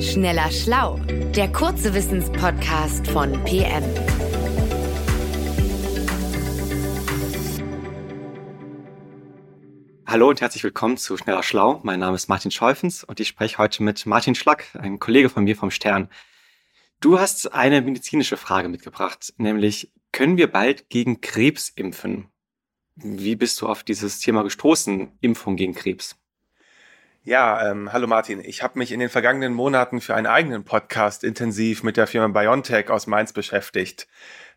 Schneller Schlau, der kurze Wissenspodcast von PM. Hallo und herzlich willkommen zu Schneller Schlau. Mein Name ist Martin Scheufens und ich spreche heute mit Martin Schlack, einem Kollege von mir vom Stern. Du hast eine medizinische Frage mitgebracht, nämlich können wir bald gegen Krebs impfen? Wie bist du auf dieses Thema gestoßen, Impfung gegen Krebs? Ja, ähm, hallo Martin. Ich habe mich in den vergangenen Monaten für einen eigenen Podcast intensiv mit der Firma BioNTech aus Mainz beschäftigt.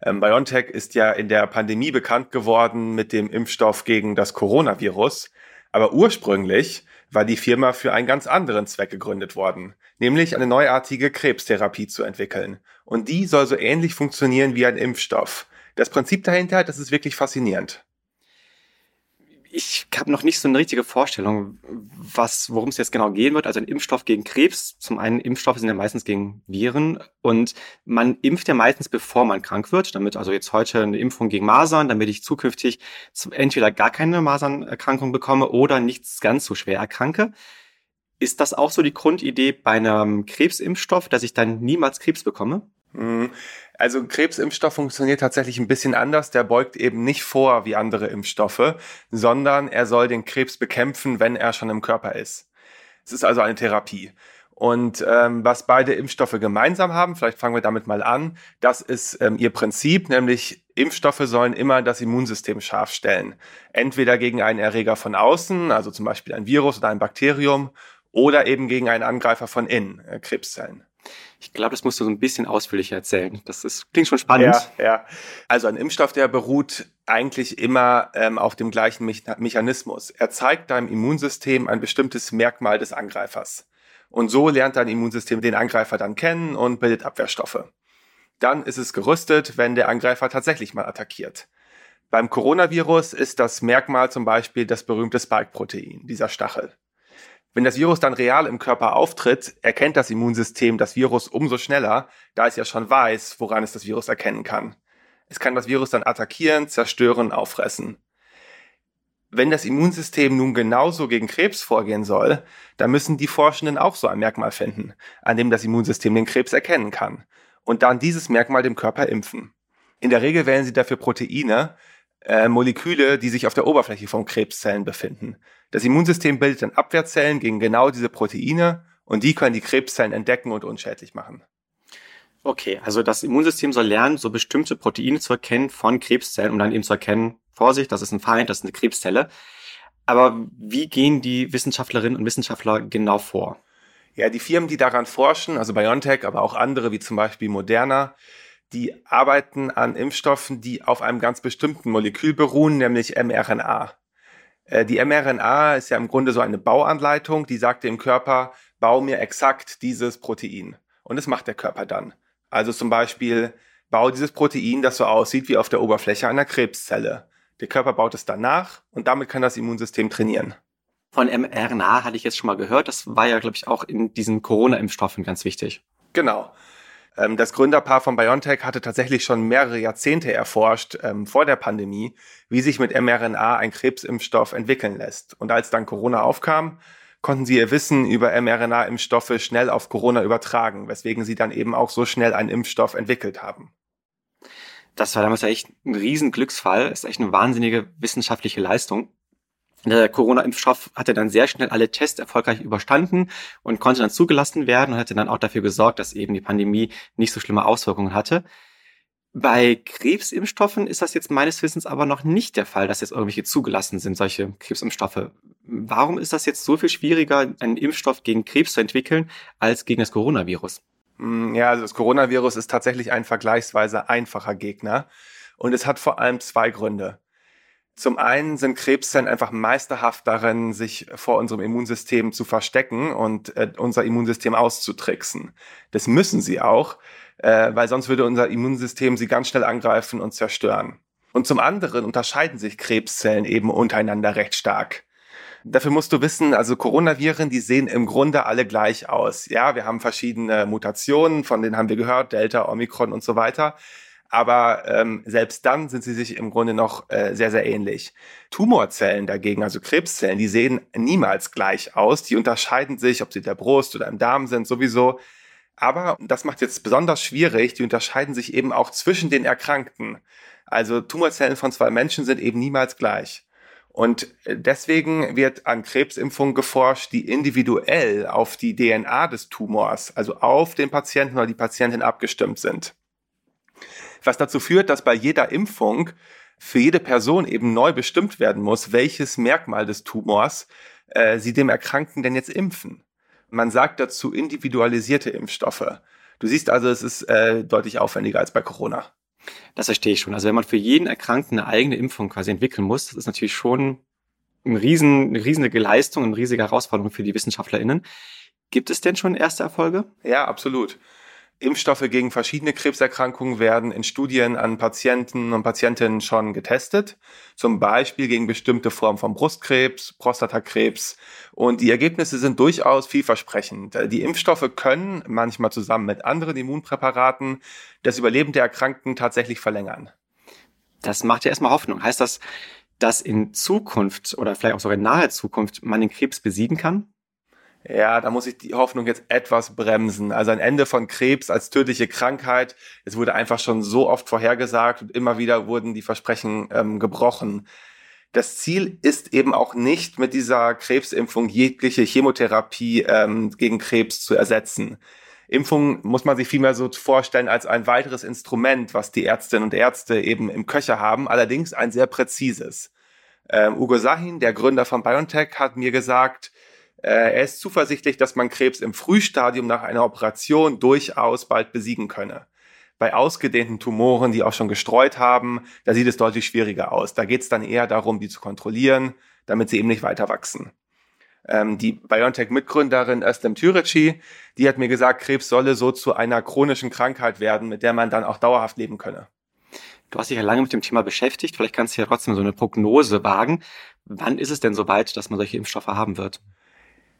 Ähm, BioNTech ist ja in der Pandemie bekannt geworden mit dem Impfstoff gegen das Coronavirus. Aber ursprünglich war die Firma für einen ganz anderen Zweck gegründet worden, nämlich eine neuartige Krebstherapie zu entwickeln. Und die soll so ähnlich funktionieren wie ein Impfstoff. Das Prinzip dahinter, das ist wirklich faszinierend ich habe noch nicht so eine richtige Vorstellung, was, worum es jetzt genau gehen wird. Also ein Impfstoff gegen Krebs. Zum einen Impfstoffe sind ja meistens gegen Viren und man impft ja meistens, bevor man krank wird. Damit also jetzt heute eine Impfung gegen Masern, damit ich zukünftig entweder gar keine Masernerkrankung bekomme oder nichts ganz so schwer erkranke. Ist das auch so die Grundidee bei einem Krebsimpfstoff, dass ich dann niemals Krebs bekomme? Mhm. Also Krebsimpfstoff funktioniert tatsächlich ein bisschen anders. Der beugt eben nicht vor wie andere Impfstoffe, sondern er soll den Krebs bekämpfen, wenn er schon im Körper ist. Es ist also eine Therapie. Und ähm, was beide Impfstoffe gemeinsam haben, vielleicht fangen wir damit mal an, das ist ähm, ihr Prinzip, nämlich Impfstoffe sollen immer das Immunsystem scharf stellen. Entweder gegen einen Erreger von außen, also zum Beispiel ein Virus oder ein Bakterium, oder eben gegen einen Angreifer von innen, äh, Krebszellen. Ich glaube, das musst du so ein bisschen ausführlicher erzählen. Das ist, klingt schon spannend. Ja, ja. Also ein Impfstoff, der beruht eigentlich immer ähm, auf dem gleichen Me Mechanismus. Er zeigt deinem Immunsystem ein bestimmtes Merkmal des Angreifers. Und so lernt dein Immunsystem den Angreifer dann kennen und bildet Abwehrstoffe. Dann ist es gerüstet, wenn der Angreifer tatsächlich mal attackiert. Beim Coronavirus ist das Merkmal zum Beispiel das berühmte Spike-Protein, dieser Stachel. Wenn das Virus dann real im Körper auftritt, erkennt das Immunsystem das Virus umso schneller, da es ja schon weiß, woran es das Virus erkennen kann. Es kann das Virus dann attackieren, zerstören, auffressen. Wenn das Immunsystem nun genauso gegen Krebs vorgehen soll, dann müssen die Forschenden auch so ein Merkmal finden, an dem das Immunsystem den Krebs erkennen kann und dann dieses Merkmal dem Körper impfen. In der Regel wählen sie dafür Proteine, äh, Moleküle, die sich auf der Oberfläche von Krebszellen befinden. Das Immunsystem bildet dann Abwehrzellen gegen genau diese Proteine und die können die Krebszellen entdecken und unschädlich machen. Okay, also das Immunsystem soll lernen, so bestimmte Proteine zu erkennen von Krebszellen, um dann eben zu erkennen, Vorsicht, das ist ein Feind, das ist eine Krebszelle. Aber wie gehen die Wissenschaftlerinnen und Wissenschaftler genau vor? Ja, die Firmen, die daran forschen, also BioNTech, aber auch andere, wie zum Beispiel Moderna, die arbeiten an Impfstoffen, die auf einem ganz bestimmten Molekül beruhen, nämlich mRNA. Äh, die mRNA ist ja im Grunde so eine Bauanleitung, die sagt dem Körper, bau mir exakt dieses Protein. Und das macht der Körper dann. Also zum Beispiel, bau dieses Protein, das so aussieht wie auf der Oberfläche einer Krebszelle. Der Körper baut es danach und damit kann das Immunsystem trainieren. Von mRNA hatte ich jetzt schon mal gehört. Das war ja, glaube ich, auch in diesen Corona-Impfstoffen ganz wichtig. Genau. Ähm, das Gründerpaar von BioNTech hatte tatsächlich schon mehrere Jahrzehnte erforscht ähm, vor der Pandemie, wie sich mit mRNA ein Krebsimpfstoff entwickeln lässt. Und als dann Corona aufkam, konnten sie ihr Wissen über mRNA-Impfstoffe schnell auf Corona übertragen, weswegen sie dann eben auch so schnell einen Impfstoff entwickelt haben. Das war damals echt ein Riesenglücksfall. Ist echt eine wahnsinnige wissenschaftliche Leistung. Der Corona-Impfstoff hatte dann sehr schnell alle Tests erfolgreich überstanden und konnte dann zugelassen werden und hatte dann auch dafür gesorgt, dass eben die Pandemie nicht so schlimme Auswirkungen hatte. Bei Krebsimpfstoffen ist das jetzt meines Wissens aber noch nicht der Fall, dass jetzt irgendwelche zugelassen sind, solche Krebsimpfstoffe. Warum ist das jetzt so viel schwieriger, einen Impfstoff gegen Krebs zu entwickeln, als gegen das Coronavirus? Hm, ja, also das Coronavirus ist tatsächlich ein vergleichsweise einfacher Gegner. Und es hat vor allem zwei Gründe. Zum einen sind Krebszellen einfach meisterhaft darin, sich vor unserem Immunsystem zu verstecken und äh, unser Immunsystem auszutricksen. Das müssen sie auch, äh, weil sonst würde unser Immunsystem sie ganz schnell angreifen und zerstören. Und zum anderen unterscheiden sich Krebszellen eben untereinander recht stark. Dafür musst du wissen, also Coronaviren, die sehen im Grunde alle gleich aus. Ja, wir haben verschiedene Mutationen, von denen haben wir gehört, Delta, Omikron und so weiter. Aber ähm, selbst dann sind sie sich im Grunde noch äh, sehr, sehr ähnlich. Tumorzellen dagegen, also Krebszellen, die sehen niemals gleich aus. Die unterscheiden sich, ob sie der Brust oder im Darm sind, sowieso. Aber das macht jetzt besonders schwierig, die unterscheiden sich eben auch zwischen den Erkrankten. Also Tumorzellen von zwei Menschen sind eben niemals gleich. Und deswegen wird an Krebsimpfungen geforscht, die individuell auf die DNA des Tumors, also auf den Patienten oder die Patientin abgestimmt sind was dazu führt, dass bei jeder Impfung für jede Person eben neu bestimmt werden muss, welches Merkmal des Tumors äh, sie dem Erkrankten denn jetzt impfen. Man sagt dazu individualisierte Impfstoffe. Du siehst also, es ist äh, deutlich aufwendiger als bei Corona. Das verstehe ich schon. Also wenn man für jeden Erkrankten eine eigene Impfung quasi entwickeln muss, das ist natürlich schon ein riesen, eine riesige Leistung, eine riesige Herausforderung für die WissenschaftlerInnen. Gibt es denn schon erste Erfolge? Ja, absolut. Impfstoffe gegen verschiedene Krebserkrankungen werden in Studien an Patienten und Patientinnen schon getestet, zum Beispiel gegen bestimmte Formen von Brustkrebs, Prostatakrebs. Und die Ergebnisse sind durchaus vielversprechend. Die Impfstoffe können manchmal zusammen mit anderen Immunpräparaten das Überleben der Erkrankten tatsächlich verlängern. Das macht ja erstmal Hoffnung. Heißt das, dass in Zukunft oder vielleicht auch sogar in naher Zukunft man den Krebs besiegen kann? Ja, da muss ich die Hoffnung jetzt etwas bremsen. Also ein Ende von Krebs als tödliche Krankheit. Es wurde einfach schon so oft vorhergesagt und immer wieder wurden die Versprechen ähm, gebrochen. Das Ziel ist eben auch nicht mit dieser Krebsimpfung jegliche Chemotherapie ähm, gegen Krebs zu ersetzen. Impfung muss man sich vielmehr so vorstellen als ein weiteres Instrument, was die Ärztinnen und Ärzte eben im Köcher haben, allerdings ein sehr präzises. Ähm, Ugo Sahin, der Gründer von BioNTech, hat mir gesagt, er ist zuversichtlich, dass man Krebs im Frühstadium nach einer Operation durchaus bald besiegen könne. Bei ausgedehnten Tumoren, die auch schon gestreut haben, da sieht es deutlich schwieriger aus. Da geht es dann eher darum, die zu kontrollieren, damit sie eben nicht weiter wachsen. Ähm, die BioNTech-Mitgründerin Özlem Türeci, die hat mir gesagt, Krebs solle so zu einer chronischen Krankheit werden, mit der man dann auch dauerhaft leben könne. Du hast dich ja lange mit dem Thema beschäftigt. Vielleicht kannst du ja trotzdem so eine Prognose wagen. Wann ist es denn soweit, dass man solche Impfstoffe haben wird?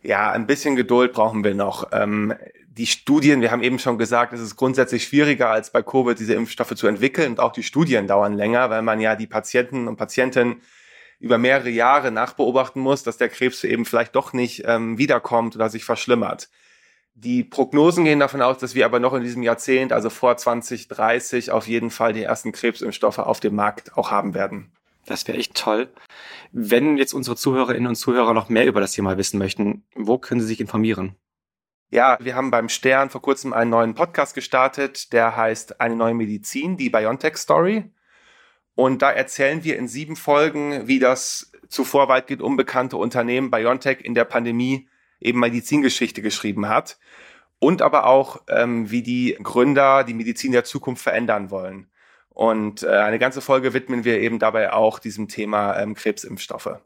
Ja, ein bisschen Geduld brauchen wir noch. Ähm, die Studien, wir haben eben schon gesagt, es ist grundsätzlich schwieriger als bei Covid, diese Impfstoffe zu entwickeln und auch die Studien dauern länger, weil man ja die Patienten und Patientinnen über mehrere Jahre nachbeobachten muss, dass der Krebs eben vielleicht doch nicht ähm, wiederkommt oder sich verschlimmert. Die Prognosen gehen davon aus, dass wir aber noch in diesem Jahrzehnt, also vor 2030, auf jeden Fall die ersten Krebsimpfstoffe auf dem Markt auch haben werden. Das wäre echt toll. Wenn jetzt unsere Zuhörerinnen und Zuhörer noch mehr über das Thema wissen möchten, wo können sie sich informieren? Ja, wir haben beim Stern vor kurzem einen neuen Podcast gestartet, der heißt Eine neue Medizin, die Biontech Story. Und da erzählen wir in sieben Folgen, wie das zuvor weitgehend unbekannte Unternehmen Biontech in der Pandemie eben Medizingeschichte geschrieben hat. Und aber auch, ähm, wie die Gründer die Medizin der Zukunft verändern wollen. Und äh, eine ganze Folge widmen wir eben dabei auch diesem Thema ähm, Krebsimpfstoffe.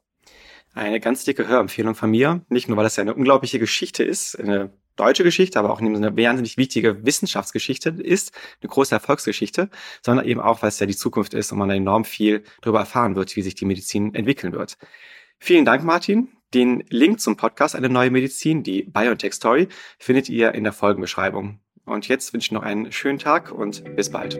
Eine ganz dicke Hörempfehlung von mir. Nicht nur, weil das ja eine unglaubliche Geschichte ist, eine deutsche Geschichte, aber auch eine wahnsinnig wichtige Wissenschaftsgeschichte ist, eine große Erfolgsgeschichte, sondern eben auch, weil es ja die Zukunft ist und man enorm viel darüber erfahren wird, wie sich die Medizin entwickeln wird. Vielen Dank, Martin. Den Link zum Podcast Eine neue Medizin, die Biotech Story, findet ihr in der Folgenbeschreibung. Und jetzt wünsche ich noch einen schönen Tag und bis bald.